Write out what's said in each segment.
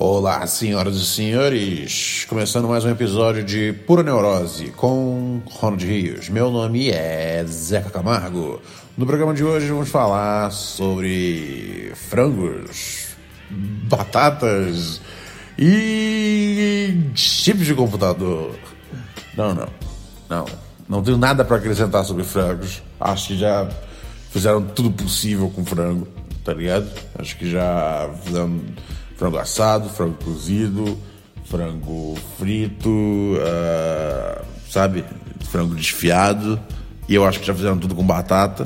Olá, senhoras e senhores! Começando mais um episódio de Pura Neurose com Ronald Rios. Meu nome é Zeca Camargo. No programa de hoje vamos falar sobre frangos, batatas e chips de computador. Não, não, não. Não tenho nada para acrescentar sobre frangos. Acho que já fizeram tudo possível com frango, tá ligado? Acho que já fizeram frango assado, frango cozido, frango frito, uh, sabe? Frango desfiado. E eu acho que já fizeram tudo com batata.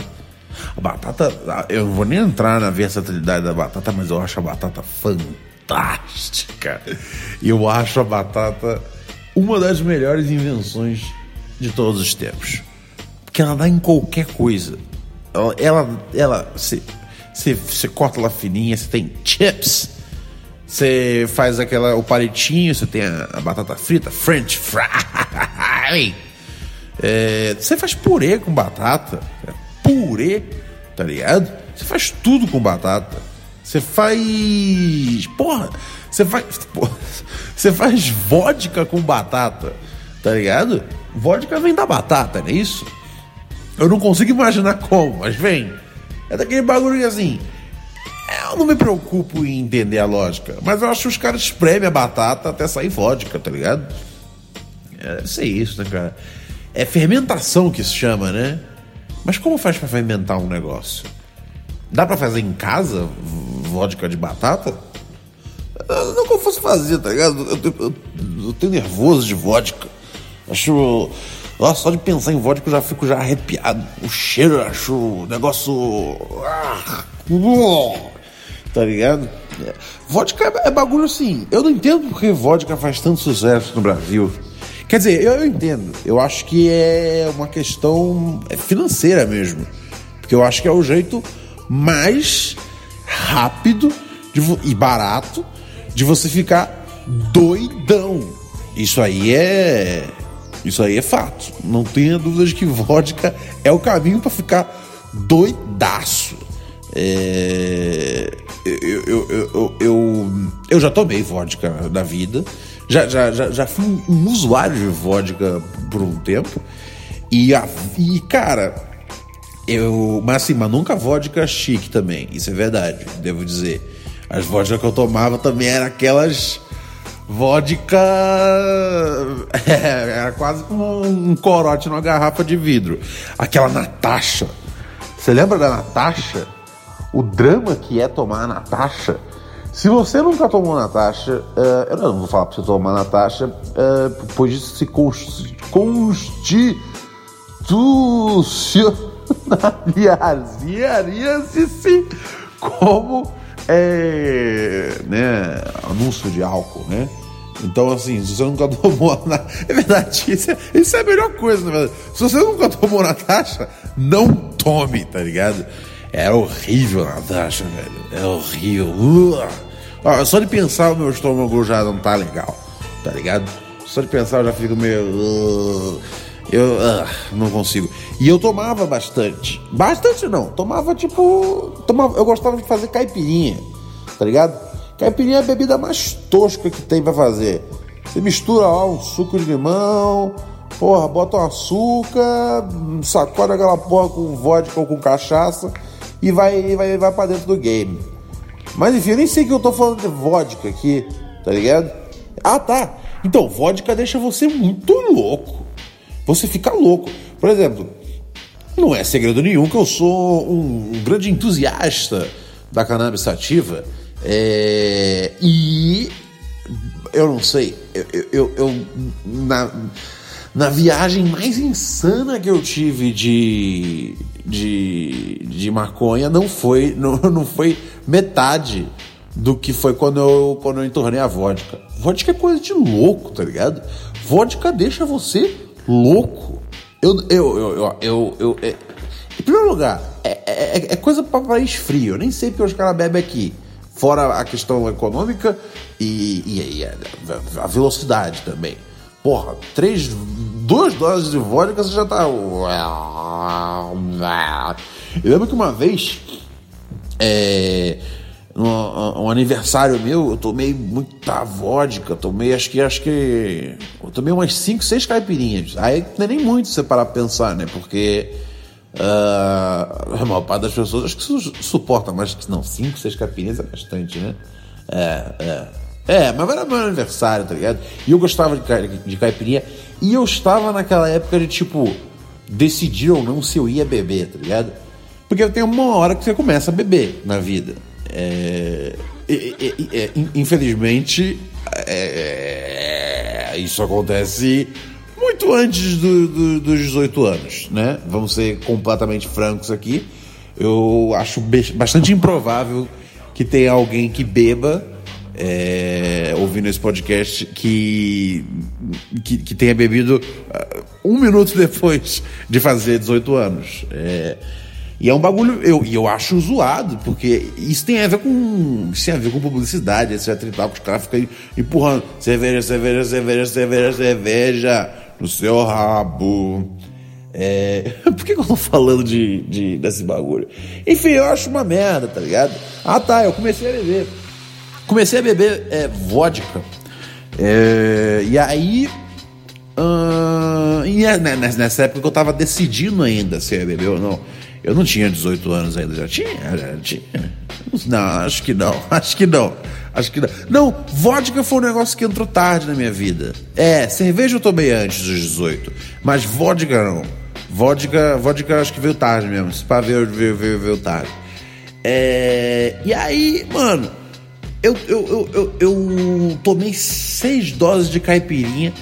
A batata, eu não vou nem entrar na versatilidade da batata, mas eu acho a batata fantástica. Eu acho a batata uma das melhores invenções de todos os tempos. Porque ela dá em qualquer coisa. Ela, ela, você corta ela fininha, você tem chips, você faz aquela, o palitinho, você tem a, a batata frita, French fry. É, você faz purê com batata, é, purê, tá ligado? Você faz tudo com batata. Você faz. Porra, você faz. Você faz vodka com batata, tá ligado? Vodka vem da batata, não é isso? Eu não consigo imaginar como, mas vem. É daquele bagulho assim. Eu não me preocupo em entender a lógica, mas eu acho que os caras espremem a batata até sair vodka, tá ligado? É, deve ser isso, né, cara? É fermentação que se chama, né? Mas como faz para fermentar um negócio? Dá para fazer em casa vodka de batata? Não que eu fosse fazer, tá ligado? Eu, eu, eu tenho nervoso de vodka. Acho. Nossa, só de pensar em vodka eu já fico já arrepiado. O cheiro, eu acho o negócio. Ah, tá ligado? Vodka é, é bagulho assim. Eu não entendo porque vodka faz tanto sucesso no Brasil. Quer dizer, eu, eu entendo. Eu acho que é uma questão é financeira mesmo. Porque eu acho que é o jeito mais rápido de, e barato de você ficar doidão. Isso aí é. Isso aí é fato. Não tenha dúvida de que vodka é o caminho para ficar doidaço. É, eu, eu, eu, eu, já tomei vodka na vida. Já, já, já, já fui um usuário de vodka por um tempo. E, a, e cara, eu. Mas assim, mas nunca vodka chique também. Isso é verdade, devo dizer. As vodkas que eu tomava também eram aquelas vodka. É, era quase como um corote numa garrafa de vidro. Aquela Natasha. Você lembra da Natasha? O drama que é tomar a Natasha. Se você nunca tomou Natasha, uh, eu não vou falar pra você tomar Natasha, uh, pois isso se constitui se como é, né, anúncio de álcool, né? Então, assim, se você nunca tomou na... É verdade, isso é, isso é a melhor coisa, na verdade. Se você nunca tomou na taxa, não tome, tá ligado? Era horrível na taxa, velho. É horrível. Uh! só de pensar o meu estômago já não tá legal, tá ligado? Só de pensar eu já fico meio. Uh, eu uh, não consigo. E eu tomava bastante. Bastante não. Tomava tipo. Tomava, eu gostava de fazer caipirinha, tá ligado? Caipirinha é a bebida mais tosca que tem para fazer. Você mistura lá um suco de limão, porra, bota um açúcar, sacode aquela porra com vodka ou com cachaça e vai, vai, vai pra dentro do game. Mas enfim, eu nem sei que eu tô falando de vodka aqui, tá ligado? Ah, tá. Então, vodka deixa você muito louco. Você fica louco. Por exemplo, não é segredo nenhum que eu sou um grande entusiasta da cannabis sativa. É, e eu não sei, eu, eu, eu, na, na viagem mais insana que eu tive de, de, de maconha não foi, não, não foi metade do que foi quando eu, quando eu entornei a vodka. Vodka é coisa de louco, tá ligado? Vodka deixa você louco. Eu, eu, eu, eu, eu, é, em primeiro lugar, é, é, é coisa para país frio. Eu nem sei porque os caras bebem aqui. Fora a questão econômica e, e, e a velocidade também. Porra, três, duas doses de vodka você já tá. Eu lembro que uma vez. É, um, aniversário meu, eu tomei muita vodka, tomei acho que acho que eu tomei umas 5, 6 caipirinhas. Aí não é nem muito você parar pra pensar, né? Porque uh, a maior parte das pessoas acho que su suporta, mas não, 5, 6 caipirinhas é bastante, né? É, é. É, mas era meu aniversário, tá ligado? E eu gostava de, de caipirinha. E eu estava naquela época de tipo, decidir ou não se eu ia beber, tá ligado? Porque tem uma hora que você começa a beber na vida. É, é, infelizmente, é, isso acontece muito antes do, do, dos 18 anos, né? Vamos ser completamente francos aqui. Eu acho bastante improvável que tenha alguém que beba é, ouvindo esse podcast que, que, que, tenha bebido uh, um minuto depois de fazer 18 anos. É, e é um bagulho, eu, eu acho zoado, porque isso tem a ver com. Isso tem a ver com publicidade, etc e tal, que os caras ficam empurrando cerveja, cerveja, cerveja, cerveja, cerveja no seu rabo. É... Por que, que eu tô falando de, de, desse bagulho? Enfim, eu acho uma merda, tá ligado? Ah tá, eu comecei a beber. Comecei a beber é, vodka. É, e aí. Uh, e é, né, nessa época que eu tava decidindo ainda se ia beber ou não. Eu não tinha 18 anos ainda, já tinha? Já tinha. Não, acho que não, acho que não. Acho que não. Não, vodka foi um negócio que entrou tarde na minha vida. É, cerveja eu tomei antes dos 18, mas vodka não. Vodka, vodka acho que veio tarde mesmo. Se pá, veio, veio, veio, veio tarde. É, e aí, mano, eu, eu, eu, eu, tomei seis doses de caipirinha,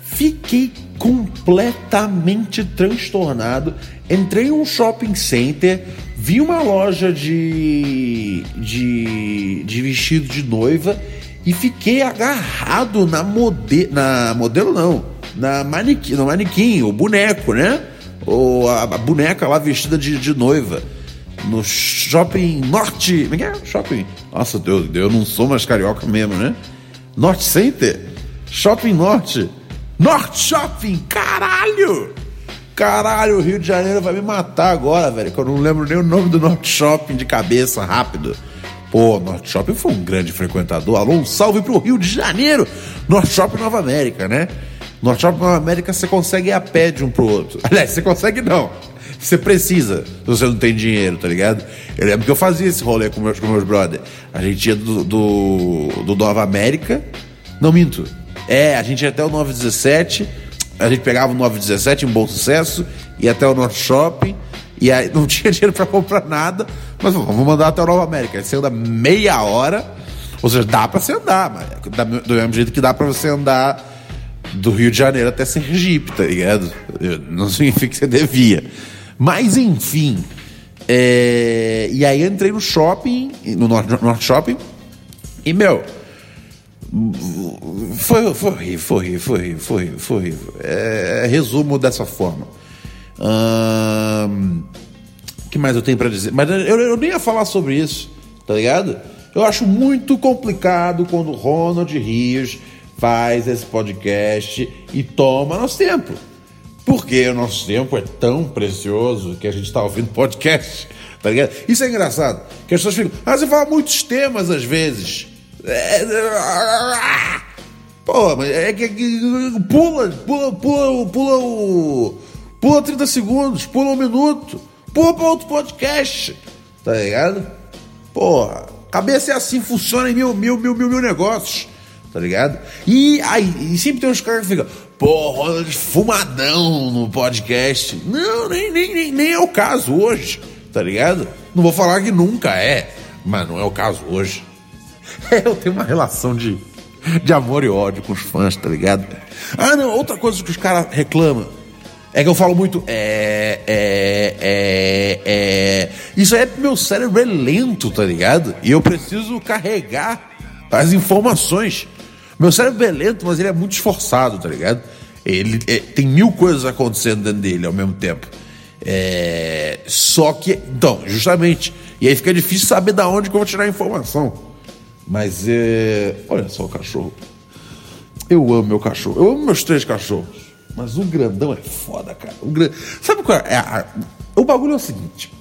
fiquei completamente transtornado. Entrei em um shopping center, vi uma loja de, de, de vestido de noiva e fiquei agarrado na, mode, na modelo, não, na manequim, no manequim, o boneco, né? Ou a, a boneca lá vestida de, de noiva no shopping norte. Como é que é? Shopping. Nossa, Deus, eu não sou mais carioca mesmo, né? Norte Center? Shopping Norte. Norte Shopping, caralho! Caralho, o Rio de Janeiro vai me matar agora, velho. Que eu não lembro nem o nome do Norte Shopping de cabeça, rápido. Pô, Norte Shopping foi um grande frequentador. Alô, um salve pro Rio de Janeiro! Norte Shopping Nova América, né? Norte Shopping Nova América você consegue ir a pé de um pro outro. Aliás, você consegue não você precisa se você não tem dinheiro, tá ligado? Eu lembro que eu fazia esse rolê com meus, com meus brothers. A gente ia do, do, do Nova América. Não minto. É, a gente ia até o 917. A gente pegava o 917 em bom sucesso, ia até o Norte Shopping. E aí não tinha dinheiro para comprar nada, mas vamos mandar até o Nova América. Você anda meia hora, ou seja, dá para você andar, mas do mesmo jeito que dá para você andar do Rio de Janeiro até Sergipe, tá ligado? Não significa que você devia. Mas enfim. É... E aí entrei no shopping, no Norte Shopping, e meu. Foi, foi, foi, foi, foi, foi. É, resumo dessa forma. O que mais eu tenho para dizer? Mas eu, eu nem ia falar sobre isso, tá ligado? Eu acho muito complicado quando Ronald Rios faz esse podcast e toma nosso tempo. Porque o nosso tempo é tão precioso que a gente está ouvindo podcast, tá ligado? Isso é engraçado, que as pessoas ficam, ah, você fala muitos temas às vezes. Pô, mas é que, pula, pula, pula, pula o. Pula 30 segundos, pula um minuto, pula para outro podcast, tá ligado? Porra, cabeça é assim, funciona em mil, mil, mil, mil, mil negócios, tá ligado? E aí, e sempre tem uns caras que ficam, pô, fumadão no podcast. Não, nem, nem, nem, nem é o caso hoje, tá ligado? Não vou falar que nunca é, mas não é o caso hoje. É, eu tenho uma relação de, de amor e ódio com os fãs, tá ligado? Ah, não, outra coisa que os caras reclamam é que eu falo muito. É, é, é, é. Isso aí é meu cérebro é lento, tá ligado? E eu preciso carregar as informações. Meu cérebro é lento, mas ele é muito esforçado, tá ligado? Ele é, tem mil coisas acontecendo dentro dele ao mesmo tempo. É, só que, então, justamente, e aí fica difícil saber da onde que eu vou tirar a informação. Mas é, olha só o cachorro. Eu amo meu cachorro. Eu amo meus três cachorros. Mas o grandão é foda, cara. O gran... Sabe qual é? A... O bagulho é o seguinte: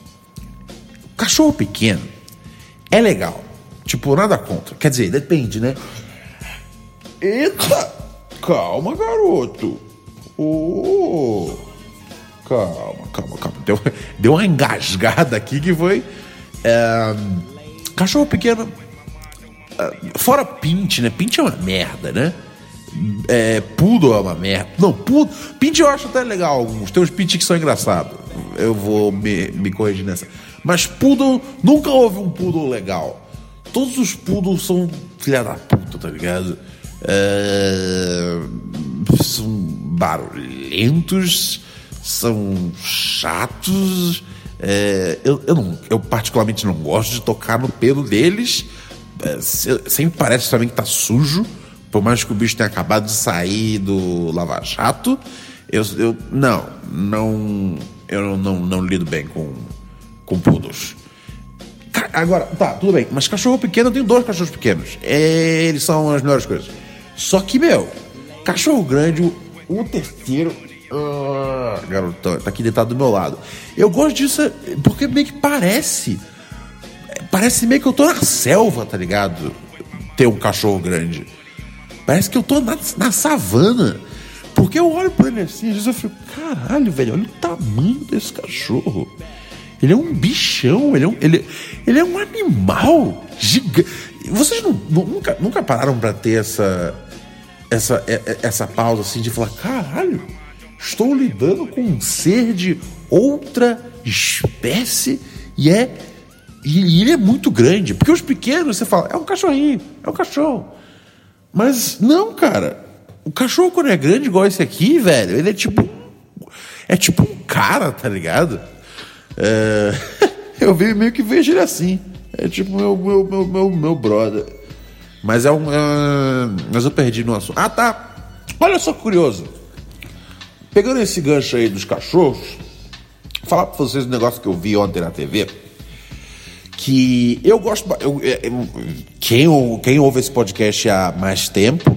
cachorro pequeno é legal. Tipo, nada contra. Quer dizer, depende, né? Eita! Calma, garoto. Oh. Calma, calma, calma. Deu, deu uma engasgada aqui que foi. É, cachorro pequeno. É, fora Pint, né? Pint é uma merda, né? É, Poodle é uma merda. Não, Poodle. Pint eu acho até legal alguns. Tem uns Pint que são engraçados. Eu vou me, me corrigir nessa. Mas Poodle, nunca houve um Poodle legal. Todos os Poodles são filha da puta, tá ligado? É, são barulhentos, são chatos. É, eu, eu, não, eu, particularmente não gosto de tocar no pelo deles. É, sempre parece também que tá sujo. Por mais que o bicho tenha acabado de sair do Lava Jato. Eu, eu não, não, eu não, não lido bem com, com poodles. Agora, tá, tudo bem. Mas cachorro pequeno, eu tenho dois cachorros pequenos. É, eles são as melhores coisas. Só que, meu, cachorro grande, o, terceiro. Uh, garoto, tá aqui deitado do meu lado. Eu gosto disso porque meio que parece. Parece meio que eu tô na selva, tá ligado? Ter um cachorro grande. Parece que eu tô na, na savana. Porque eu olho pra ele assim, às vezes eu fico, caralho, velho, olha o tamanho desse cachorro. Ele é um bichão, ele é um, ele, ele é um animal gigante. Vocês não, nunca, nunca pararam para ter essa, essa, é, é, essa pausa assim de falar: caralho, estou lidando com um ser de outra espécie e é. E ele é muito grande. Porque os pequenos, você fala, é um cachorrinho, é um cachorro. Mas não, cara. O cachorro, quando é grande, igual esse aqui, velho, ele é tipo. É tipo um cara, tá ligado? É, eu meio que vejo ele assim. É tipo meu, meu, meu, meu, meu brother. Mas é um. É, mas eu perdi no assunto. Ah, tá. Olha só curioso. Pegando esse gancho aí dos cachorros, falar pra vocês um negócio que eu vi ontem na TV. Que eu gosto. Eu, é, eu, quem, quem ouve esse podcast há mais tempo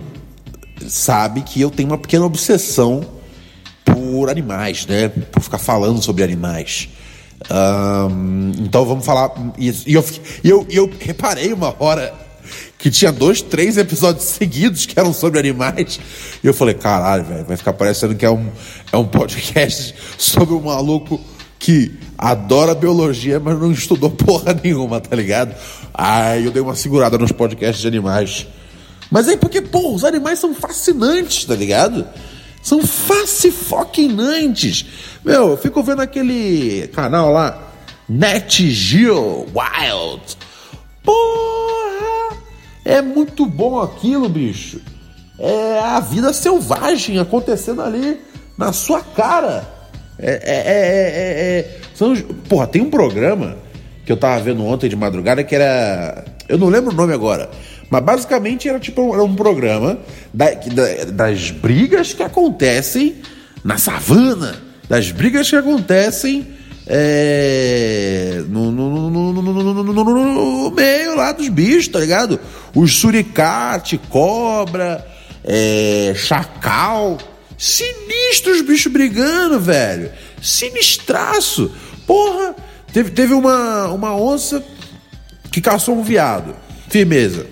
sabe que eu tenho uma pequena obsessão por animais, né? Por ficar falando sobre animais. Um, então vamos falar. E, e eu, eu, eu reparei uma hora que tinha dois, três episódios seguidos que eram sobre animais. E eu falei, caralho, velho, vai ficar parecendo que é um, é um podcast sobre um maluco que adora biologia, mas não estudou porra nenhuma, tá ligado? Aí eu dei uma segurada nos podcasts de animais. Mas aí porque, pô, os animais são fascinantes, tá ligado? São fascinantes. Meu, eu fico vendo aquele canal lá, Net Geo Wild. Porra! É muito bom aquilo, bicho. É a vida selvagem acontecendo ali na sua cara. É, é, é, é, são, porra, tem um programa que eu tava vendo ontem de madrugada que era. Eu não lembro o nome agora. Mas basicamente era tipo era um programa da, da, das brigas que acontecem na savana das brigas que acontecem é, no, no, no, no, meio lá dos bichos, tá ligado? Os suricate, cobra, é, chacal. Sinistros os bichos brigando, velho. Sinistraço. Porra, teve, teve uma, uma onça que caçou um viado. Firmeza.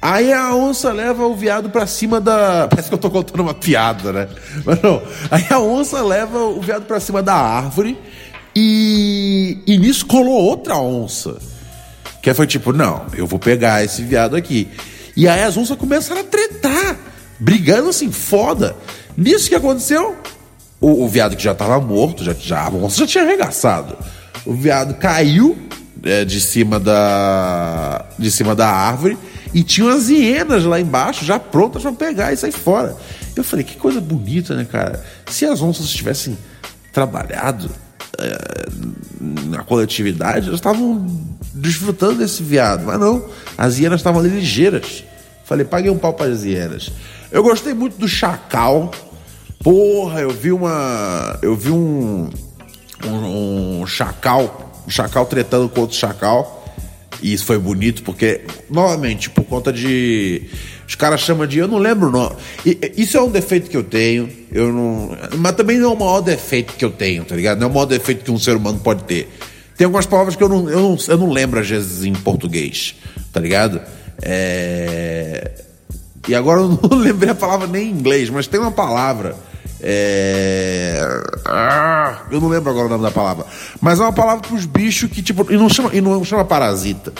Aí a onça leva o viado pra cima da. Parece que eu tô contando uma piada, né? Mas não. Aí a onça leva o viado pra cima da árvore e. E nisso colou outra onça. Que foi tipo, não, eu vou pegar esse viado aqui. E aí as onças começaram a tretar, brigando assim, foda. Nisso que aconteceu, o, o viado que já tava morto, já, já, a onça já tinha arregaçado. O viado caiu é, de cima da. de cima da árvore e tinha umas hienas lá embaixo, já prontas para pegar e sair fora. Eu falei, que coisa bonita, né, cara? Se as onças tivessem trabalhado é, na coletividade, elas estavam desfrutando desse viado. Mas não, as hienas estavam ali ligeiras. Falei, paguei um pau para as hienas. Eu gostei muito do chacal. Porra, eu vi uma. Eu vi um. Um, um chacal. Um chacal tretando com outro chacal. E isso foi bonito porque, novamente, por conta de. Os caras chamam de. Eu não lembro o nome. Isso é um defeito que eu tenho. Eu não. Mas também não é o maior defeito que eu tenho, tá ligado? Não é o maior defeito que um ser humano pode ter. Tem algumas palavras que eu não, eu não, eu não lembro, às vezes, em português. tá ligado? É... E agora eu não lembrei a palavra nem em inglês, mas tem uma palavra. É... Ah, eu não lembro agora o nome da palavra. Mas é uma palavra para os bichos que, tipo, e não chama, e não chama parasita.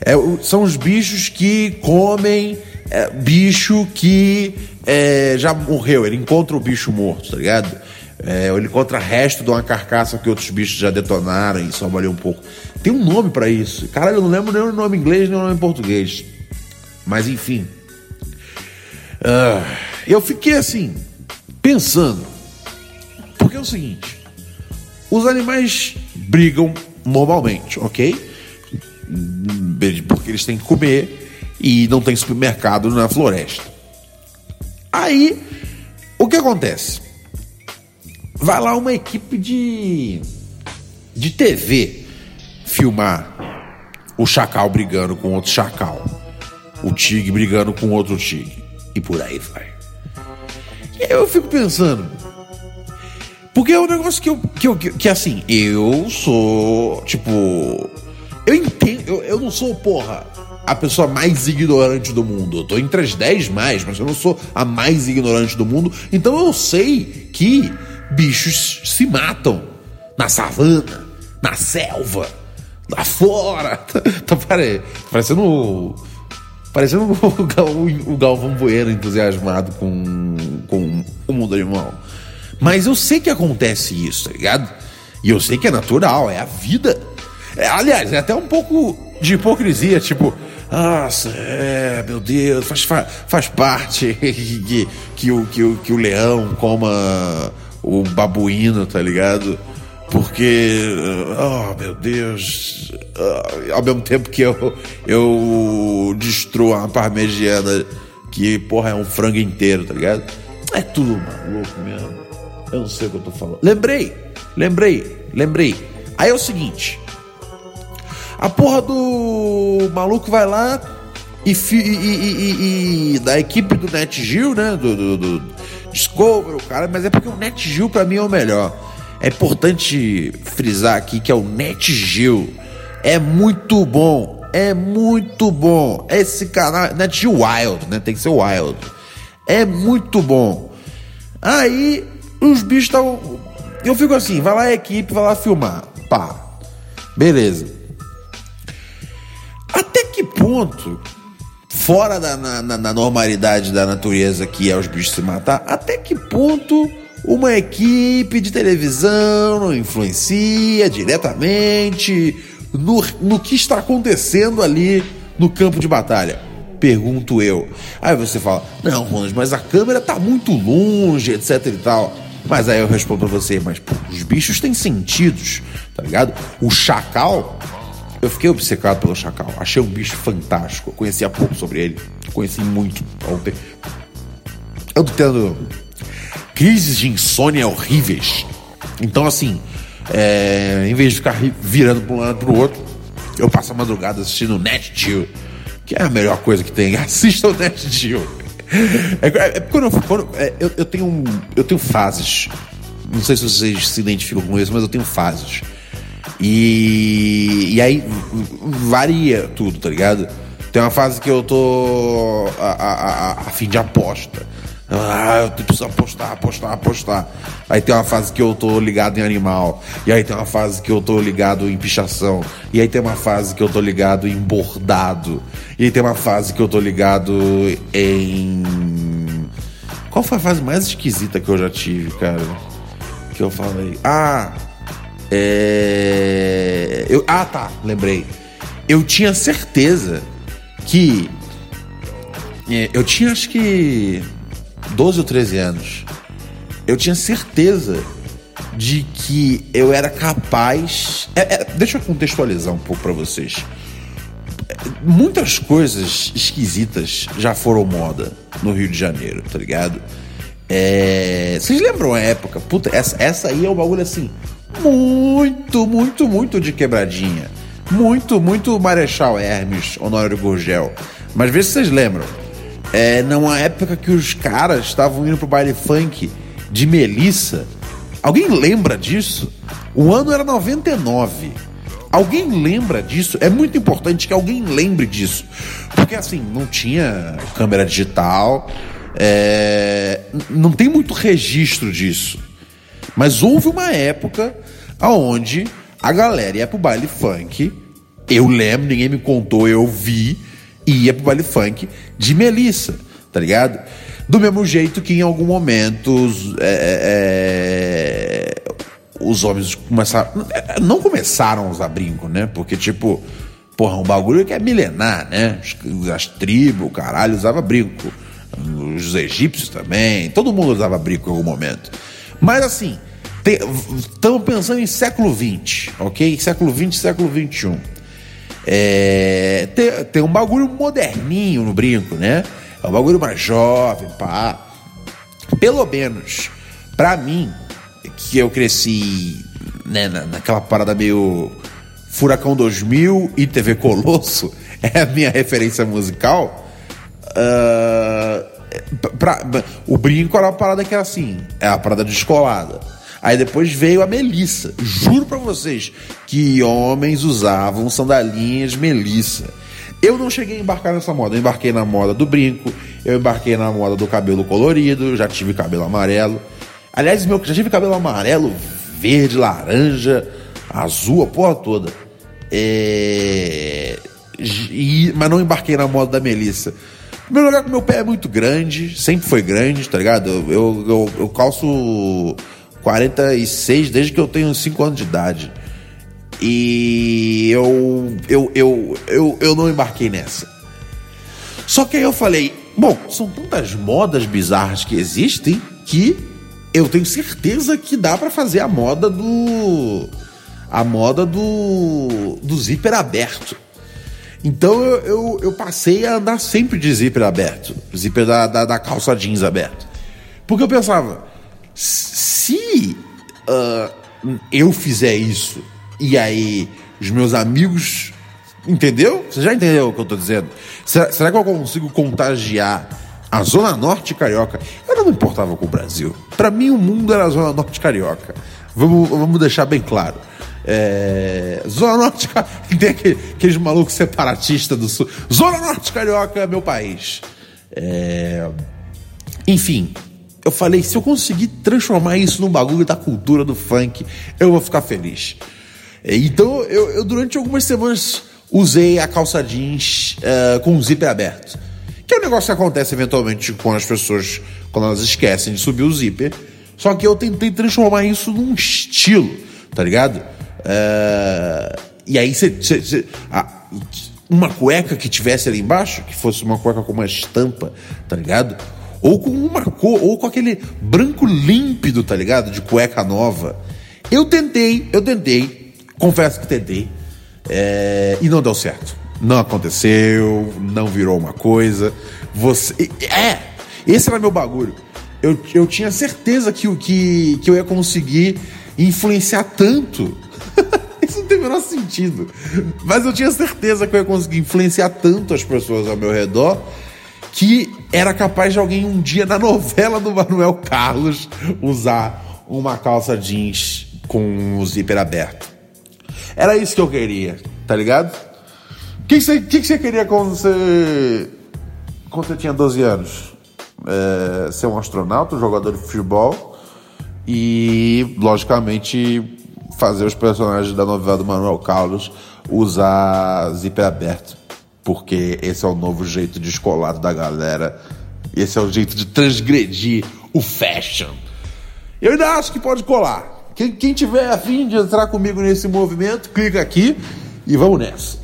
É, são os bichos que comem é, bicho que é, já morreu. Ele encontra o bicho morto, tá ligado? É, ele encontra resto de uma carcaça que outros bichos já detonaram e só valeu um pouco. Tem um nome para isso. Caralho, eu não lembro nem o nome inglês nem o nome português. Mas enfim. Uh, eu fiquei assim, pensando. Porque é o seguinte: os animais brigam normalmente, ok? Porque eles têm que comer e não tem supermercado na floresta. Aí, o que acontece? Vai lá uma equipe de, de TV filmar o chacal brigando com outro chacal, o tigre brigando com outro tigre, e por aí vai. Eu fico pensando, porque é um negócio que eu, que, eu, que, que assim, eu sou, tipo, eu entendo, eu, eu não sou, porra, a pessoa mais ignorante do mundo. Eu tô entre as 10 mais, mas eu não sou a mais ignorante do mundo. Então eu sei que bichos se matam na savana, na selva, lá fora. Tá, tá parecendo. Parecendo o, o Galvão Bueno entusiasmado com, mundo animal. Mas eu sei que acontece isso, tá ligado? E eu sei que é natural, é a vida. É, aliás, é até um pouco de hipocrisia, tipo, nossa, é, meu Deus, faz, faz parte que, que, o, que, o, que o leão coma o babuíno, tá ligado? Porque, oh meu Deus, oh, ao mesmo tempo que eu, eu destruo uma parmegiana que, porra, é um frango inteiro, tá ligado? É tudo maluco mesmo. Eu não sei o que eu tô falando. Lembrei, lembrei, lembrei. Aí é o seguinte: a porra do maluco vai lá e, e, e, e da equipe do NetGill, né? Do, do, do Discover, o cara, mas é porque o NetGill para mim é o melhor. É importante frisar aqui que é o NetGill. É muito bom. É muito bom. Esse canal. NetGill Wild, né? Tem que ser Wild. É muito bom. Aí os bichos estão. Eu fico assim, vai lá a equipe, vai lá filmar. Pá. Beleza. Até que ponto fora da na, na, normalidade da natureza que é os bichos se matar, até que ponto uma equipe de televisão influencia diretamente no, no que está acontecendo ali no campo de batalha? Pergunto eu. Aí você fala, não, Ronald, mas a câmera tá muito longe, etc e tal. Mas aí eu respondo pra você, mas pô, os bichos têm sentidos, tá ligado? O chacal eu fiquei obcecado pelo chacal. Achei um bicho fantástico. Eu conhecia pouco sobre ele. Conheci muito ontem. Eu tô tendo crises de insônia horríveis. Então, assim, é, em vez de ficar virando para um lado para o outro, eu passo a madrugada assistindo Net Geo, que é a melhor coisa que tem. Assista o Net Geo. É, é, é quando, eu, quando é, eu, eu, tenho eu tenho fases. Não sei se vocês se identificam com isso, mas eu tenho fases. E, e aí varia tudo, tá ligado? Tem uma fase que eu tô a, a, a, a fim de aposta. Ah, eu preciso apostar, apostar, apostar. Aí tem uma fase que eu tô ligado em animal. E aí tem uma fase que eu tô ligado em pichação. E aí tem uma fase que eu tô ligado em bordado. E aí tem uma fase que eu tô ligado em. Qual foi a fase mais esquisita que eu já tive, cara? Que eu falei. Ah, é... Eu... Ah, tá, lembrei. Eu tinha certeza que. É, eu tinha acho que 12 ou 13 anos. Eu tinha certeza de que eu era capaz. É, é, deixa eu contextualizar um pouco para vocês. Muitas coisas esquisitas já foram moda no Rio de Janeiro, tá ligado? É... Vocês lembram a época? Puta, essa, essa aí é um bagulho assim muito, muito, muito de quebradinha. Muito, muito Marechal Hermes, Honório Gurgel. Mas vê se vocês lembram. É numa época que os caras estavam indo pro baile funk de Melissa. Alguém lembra disso? O ano era 99. Alguém lembra disso? É muito importante que alguém lembre disso. Porque assim, não tinha câmera digital, é, não tem muito registro disso. Mas houve uma época aonde a galera ia pro baile funk. Eu lembro, ninguém me contou, eu vi, ia pro baile funk de Melissa, tá ligado? Do mesmo jeito que em algum momento é, é, os homens começaram. Não começaram a usar brinco, né? Porque, tipo, porra, um bagulho que é milenar, né? As, tribos, caralho, usava brinco. Os egípcios também, todo mundo usava brinco em algum momento. Mas assim, estamos pensando em século XX, ok? Século XX, século XXI. É, tem, tem um bagulho moderninho no brinco, né? É um bagulho mais jovem, pá. Pelo menos, pra mim, que eu cresci né, naquela parada meio Furacão 2000 e TV Colosso, é a minha referência musical. Uh, pra, o brinco era uma parada que era assim, é a parada descolada. Aí depois veio a Melissa. Juro para vocês que homens usavam sandalinhas Melissa. Eu não cheguei a embarcar nessa moda. Eu embarquei na moda do brinco, eu embarquei na moda do cabelo colorido, já tive cabelo amarelo. Aliás, meu, já tive cabelo amarelo, verde, laranja, azul, a porra toda. É... E... Mas não embarquei na moda da Melissa. Primeiro lugar, meu pé é muito grande, sempre foi grande, tá ligado? Eu, eu, eu calço 46 desde que eu tenho 5 anos de idade. E eu, eu, eu, eu, eu não embarquei nessa. Só que aí eu falei, bom, são tantas modas bizarras que existem que eu tenho certeza que dá para fazer a moda do a moda do do zíper aberto. Então eu, eu, eu, passei a andar sempre de zíper aberto, zíper da, da, da calça jeans aberto. Porque eu pensava, se uh, eu fizer isso e aí os meus amigos. Entendeu? Você já entendeu o que eu estou dizendo? Será, será que eu consigo contagiar a Zona Norte Carioca? Eu não me importava com o Brasil. Para mim, o mundo era a Zona Norte Carioca. Vamos, vamos deixar bem claro. É... Zona Norte Tem aquele, aqueles malucos separatistas do Sul. Zona Norte Carioca é meu país. É... Enfim, eu falei: se eu conseguir transformar isso num bagulho da cultura do funk, eu vou ficar feliz. Então, eu, eu durante algumas semanas usei a calça jeans uh, com o zíper aberto. Que é um negócio que acontece eventualmente com as pessoas quando elas esquecem de subir o zíper. Só que eu tentei transformar isso num estilo, tá ligado? Uh, e aí você. Uma cueca que tivesse ali embaixo, que fosse uma cueca com uma estampa, tá ligado? Ou com uma cor, ou com aquele branco límpido, tá ligado? De cueca nova. Eu tentei, eu tentei, confesso que tentei, é, e não deu certo. Não aconteceu, não virou uma coisa. Você. É! Esse era meu bagulho. Eu, eu tinha certeza que, que, que eu ia conseguir influenciar tanto. Isso não tem o menor sentido. Mas eu tinha certeza que eu ia conseguir influenciar tanto as pessoas ao meu redor que era capaz de alguém um dia na novela do Manuel Carlos usar uma calça jeans com o zíper aberto. Era isso que eu queria, tá ligado? O que, você, que, que queria quando você. quando você tinha 12 anos? É, ser um astronauta, um jogador de futebol e, logicamente, fazer os personagens da novela do Manuel Carlos usar zíper aberto porque esse é o novo jeito descolado da galera. Esse é o jeito de transgredir o fashion. Eu ainda acho que pode colar. Quem, quem tiver afim de entrar comigo nesse movimento, clica aqui e vamos nessa.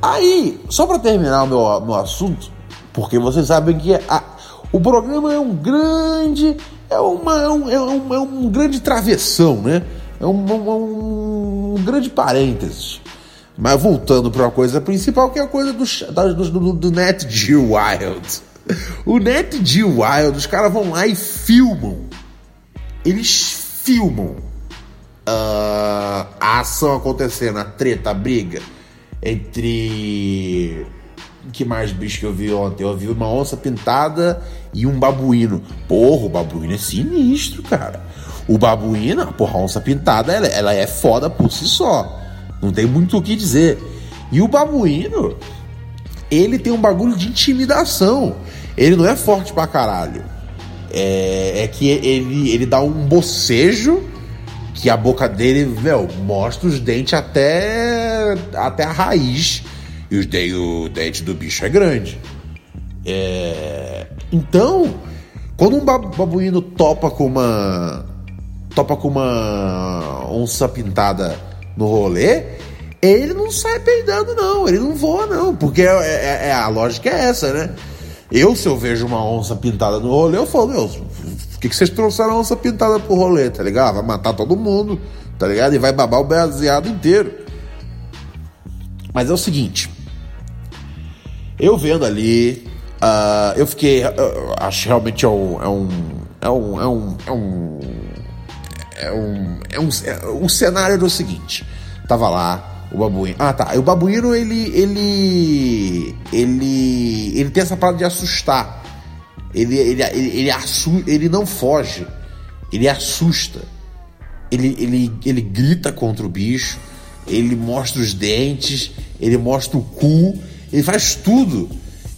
Aí, só para terminar o meu, meu assunto, porque vocês sabem que a, o programa é um grande. É, uma, é, um, é, um, é um grande travessão, né? É um, um, um grande parênteses. Mas voltando para a coisa principal, que é a coisa do, do, do, do Net G Wild. O Net G Wild, os caras vão lá e filmam. Eles filmam uh, a ação acontecendo, a treta, a briga entre. Que mais bicho que eu vi ontem? Eu vi uma onça pintada e um babuíno. Porra, o babuíno é sinistro, cara. O babuíno, porra, a onça pintada, ela, ela é foda por si só. Não tem muito o que dizer. E o babuíno, ele tem um bagulho de intimidação. Ele não é forte pra caralho. É, é que ele, ele dá um bocejo que a boca dele, meu, mostra os dentes até, até a raiz. E os de, o dente do bicho é grande. É, então, quando um babuíno topa com uma. topa com uma onça pintada no rolê, ele não sai peidando, não. Ele não voa, não. Porque é, é, é, a lógica é essa, né? Eu, se eu vejo uma onça pintada no rolê, eu falo, meu, o que, que vocês trouxeram a onça pintada pro rolê, tá ligado? Vai matar todo mundo, tá ligado? E vai babar o baseado inteiro. Mas é o seguinte. Eu vendo ali, uh, eu fiquei. Uh, acho realmente é um. É um. É um. É um. É um. É um, é um, é, o cenário era o seguinte: tava lá, o babuíno. Ah, tá. O babuíno, ele. Ele. Ele. Ele tem essa parada de assustar. Ele, ele, ele, ele, assu, ele não foge. Ele assusta. Ele, ele, ele grita contra o bicho. Ele mostra os dentes. Ele mostra o cu. Ele faz tudo.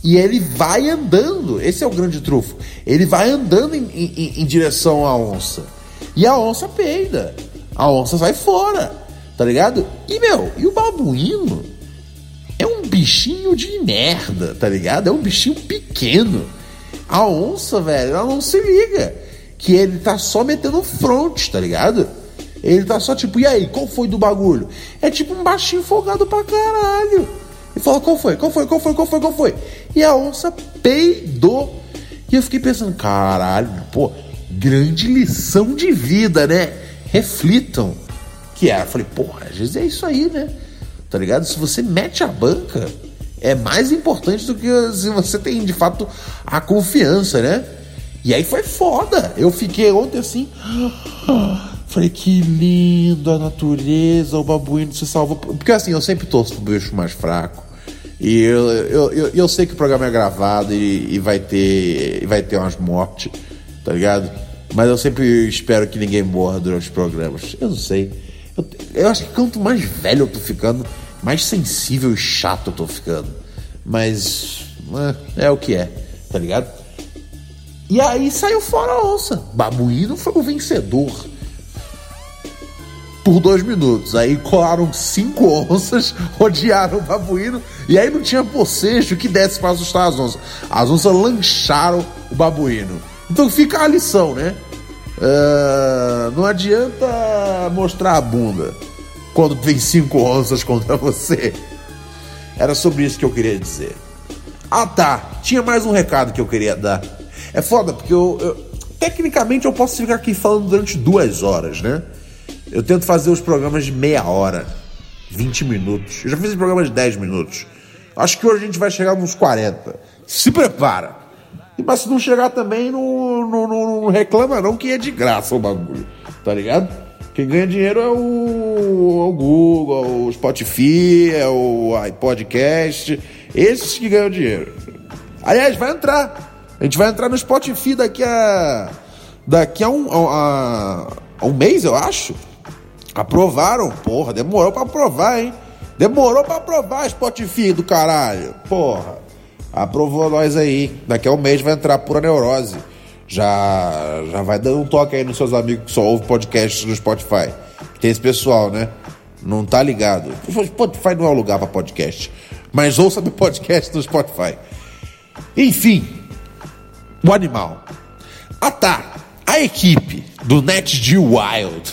E ele vai andando. Esse é o grande trufo. Ele vai andando em, em, em direção à onça. E a onça peida. A onça sai fora. Tá ligado? E, meu, e o babuíno é um bichinho de merda, tá ligado? É um bichinho pequeno. A onça, velho, ela não se liga. Que ele tá só metendo front, tá ligado? Ele tá só tipo, e aí, qual foi do bagulho? É tipo um baixinho folgado pra caralho. E fala, qual foi? Qual foi? Qual foi? Qual foi? Qual foi? E a onça peidou. E eu fiquei pensando, caralho, pô, grande lição de vida, né? Reflitam que era. Eu falei, porra, às vezes é isso aí, né? Tá ligado? Se você mete a banca, é mais importante do que se você tem de fato a confiança, né? E aí foi foda. Eu fiquei ontem assim. Falei, que lindo a natureza, o babuíno se salvou. Porque assim, eu sempre torço pro bicho mais fraco. E eu, eu, eu, eu sei que o programa é gravado e, e vai ter. E vai ter umas mortes, tá ligado? Mas eu sempre espero que ninguém morra durante os programas. Eu não sei. Eu, eu acho que quanto mais velho eu tô ficando, mais sensível e chato eu tô ficando. Mas é, é o que é, tá ligado? E aí saiu fora a onça. Babuíno foi o vencedor. Por dois minutos. Aí colaram cinco onças, odiaram o babuíno. E aí não tinha bocejo que desse para assustar as onças. As onças lancharam o babuíno. Então fica a lição, né? Uh, não adianta mostrar a bunda quando tem cinco onças contra você. Era sobre isso que eu queria dizer. Ah tá, tinha mais um recado que eu queria dar. É foda porque eu, eu tecnicamente eu posso ficar aqui falando durante duas horas, né? Eu tento fazer os programas de meia hora, 20 minutos. Eu já fiz programas de 10 minutos. Acho que hoje a gente vai chegar nos 40. Se prepara! Mas se não chegar também, não, não, não, não, reclama não que é de graça o bagulho, tá ligado? Quem ganha dinheiro é o, é o Google, o Spotify, é o iPodcast, esses que ganham dinheiro. Aliás, vai entrar. A gente vai entrar no Spotify daqui a. daqui a um, a, a um mês, eu acho. Aprovaram. Porra, demorou pra aprovar, hein? Demorou pra aprovar Spotify do caralho. Porra. Aprovou nós aí. Daqui a um mês vai entrar pura neurose. Já, já vai dando um toque aí nos seus amigos que só ouvem podcasts no Spotify. Tem esse pessoal, né? Não tá ligado. Spotify não é o lugar para podcast. Mas ouça meu podcast no Spotify. Enfim, o animal. Ah tá, a equipe do Net Wild.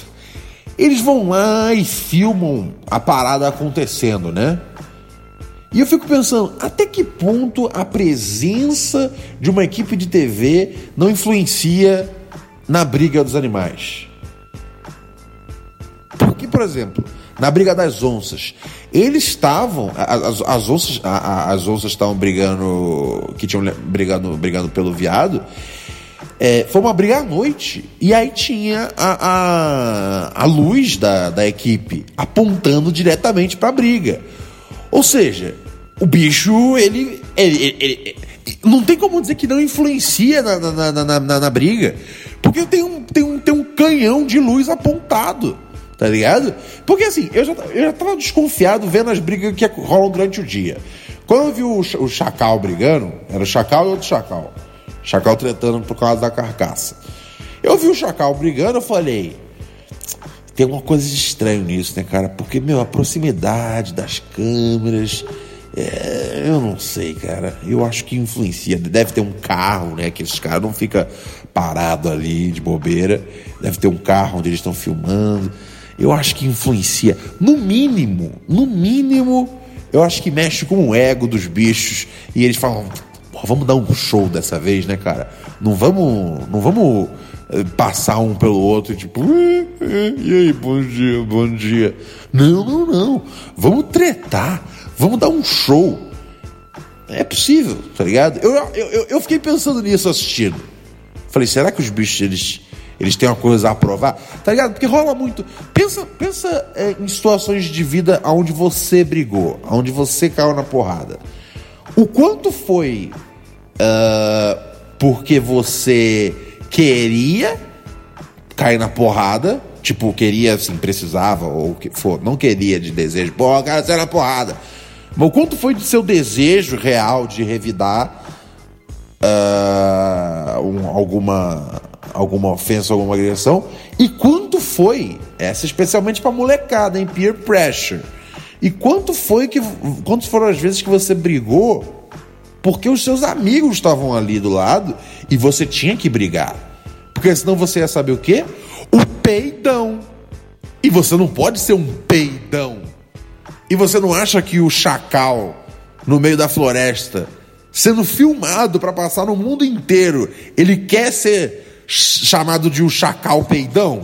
Eles vão lá e filmam a parada acontecendo, né? E eu fico pensando, até que ponto a presença de uma equipe de TV não influencia na briga dos animais? Porque, por exemplo, na briga das onças, eles estavam, as, as onças, as onças estavam brigando, que tinham brigando, brigando pelo viado. É, foi uma briga à noite. E aí tinha a, a, a luz da, da equipe apontando diretamente para a briga. Ou seja, o bicho, ele, ele, ele, ele, Não tem como dizer que não influencia na, na, na, na, na briga. Porque tem um, tem, um, tem um canhão de luz apontado. Tá ligado? Porque assim, eu já, eu já tava desconfiado vendo as brigas que rolam durante o dia. Quando eu vi o, o Chacal brigando, era o Chacal e outro Chacal. Chacal tretando por causa da carcaça. Eu vi o Chacal brigando, eu falei. Tem uma coisa estranha nisso, né, cara? Porque, meu, a proximidade das câmeras. É, eu não sei, cara. Eu acho que influencia. Deve ter um carro, né? Que esses caras não ficam parados ali de bobeira. Deve ter um carro onde eles estão filmando eu acho que influencia. No mínimo, no mínimo, eu acho que mexe com o ego dos bichos. E eles falam, vamos dar um show dessa vez, né, cara? Não vamos, não vamos eh, passar um pelo outro, tipo, e aí, bom dia, bom dia. Não, não, não. Vamos tretar, vamos dar um show. É possível, tá ligado? Eu, eu, eu fiquei pensando nisso assistindo. Falei, será que os bichos eles eles têm uma coisa a provar, tá ligado? Porque rola muito. Pensa, pensa é, em situações de vida onde você brigou, onde você caiu na porrada. O quanto foi uh, porque você queria cair na porrada, tipo, queria, assim, precisava, ou que for, não queria de desejo, pô, cara, na porrada. Mas quanto foi do seu desejo real de revidar uh, um, alguma alguma ofensa, alguma agressão, e quanto foi, essa especialmente para molecada, em peer pressure. E quanto foi que quantas foram as vezes que você brigou porque os seus amigos estavam ali do lado e você tinha que brigar? Porque senão você ia saber o quê? O peidão. E você não pode ser um peidão. E você não acha que o chacal no meio da floresta, sendo filmado para passar no mundo inteiro, ele quer ser chamado de o chacal peidão?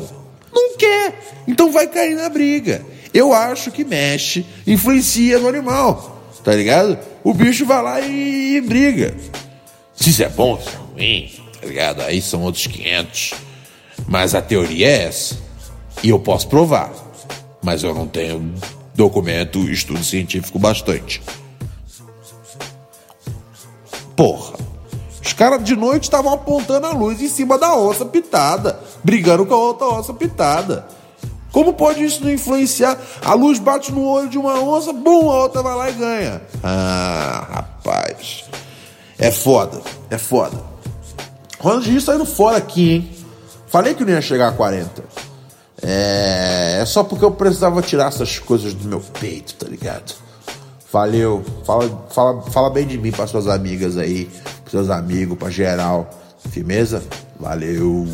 Não quer. Então vai cair na briga. Eu acho que mexe, influencia no animal. Tá ligado? O bicho vai lá e, e briga. Se isso é bom, se é ruim, tá ligado? Aí são outros 500. Mas a teoria é essa. E eu posso provar. Mas eu não tenho documento, estudo científico bastante. Porra. Os caras de noite estavam apontando a luz em cima da onça pitada, brigando com a outra onça pitada. Como pode isso não influenciar? A luz bate no olho de uma onça, bum, a outra vai lá e ganha. Ah, rapaz. É foda, é foda. Ronaldinho saindo fora aqui, hein? Falei que não ia chegar a 40. É, é só porque eu precisava tirar essas coisas do meu peito, tá ligado? Valeu. Fala, fala, fala bem de mim para suas amigas aí, pros seus amigos, para geral. Firmeza? Valeu.